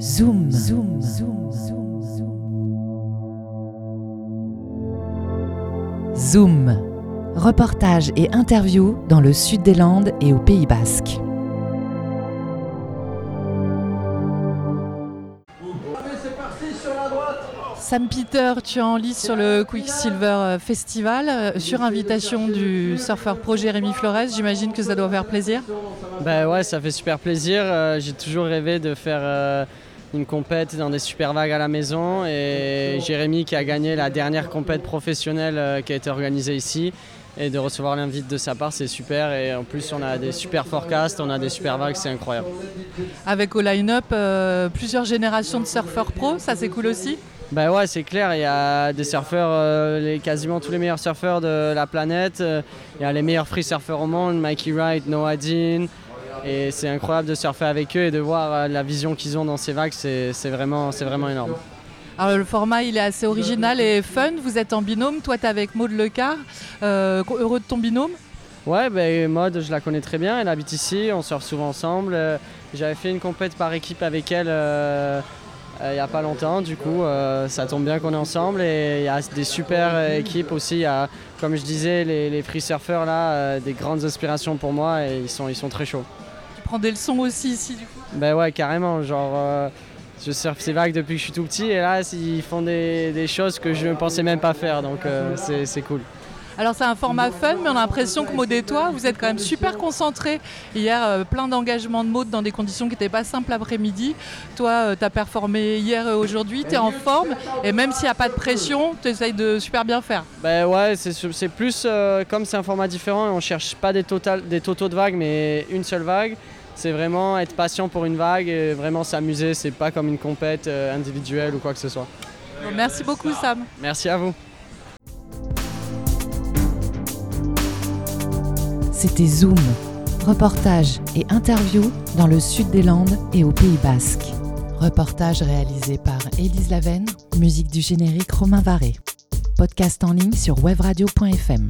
Zoom, zoom, zoom, zoom, zoom. Zoom. Reportage et interview dans le sud des Landes et au Pays Basque. Sam Peter, tu es en lice sur le Quicksilver Festival, euh, sur invitation du surfeur pro Jérémy Flores. J'imagine que ça doit faire plaisir. Ben ouais, ça fait super plaisir. Euh, J'ai toujours rêvé de faire euh, une compète dans des super vagues à la maison. Et Jérémy qui a gagné la dernière compète professionnelle euh, qui a été organisée ici. Et de recevoir l'invite de sa part, c'est super. Et en plus, on a des super forecasts, on a des super vagues, c'est incroyable. Avec au line-up euh, plusieurs générations de surfeurs pro, ça c'est cool aussi. Ben ouais, c'est clair, il y a des surfeurs, euh, les, quasiment tous les meilleurs surfeurs de la planète. Il y a les meilleurs free surfeurs au monde, Mikey Wright, Noah Dean. Et c'est incroyable de surfer avec eux et de voir euh, la vision qu'ils ont dans ces vagues, c'est vraiment, vraiment énorme. Alors le format il est assez original et fun, vous êtes en binôme, toi tu es avec Maud Lecar, Euh, heureux de ton binôme? Ouais, ben Maud, je la connais très bien, elle habite ici, on sort souvent ensemble. Euh, J'avais fait une compète par équipe avec elle euh, il n'y a pas longtemps, du coup euh, ça tombe bien qu'on est ensemble et il y a des super euh, équipes aussi. Il y a, comme je disais, les, les free surfers là, euh, des grandes inspirations pour moi et ils sont, ils sont très chauds. Tu prends des leçons aussi ici du coup? Ben ouais, carrément, genre euh, je surfe ces vagues depuis que je suis tout petit et là ils font des, des choses que je ne pensais même pas faire, donc euh, c'est cool. Alors c'est un format fun, mais on a l'impression que Maud et toi, vous êtes quand même super concentrés. Hier, euh, plein d'engagement de Maud dans des conditions qui n'étaient pas simples l'après-midi. Toi, tu as performé hier et aujourd'hui, tu es en forme. Et même s'il n'y a pas de pression, tu essayes de super bien faire. Ben ouais, c'est plus euh, comme c'est un format différent, on cherche pas des, total, des totaux de vagues, mais une seule vague. C'est vraiment être patient pour une vague et vraiment s'amuser. C'est pas comme une compète euh, individuelle ou quoi que ce soit. Merci beaucoup Sam. Merci à vous. C'était Zoom. Reportage et interview dans le sud des Landes et au Pays Basque. Reportage réalisé par Élise Lavenne, musique du générique Romain Varé. Podcast en ligne sur webradio.fm.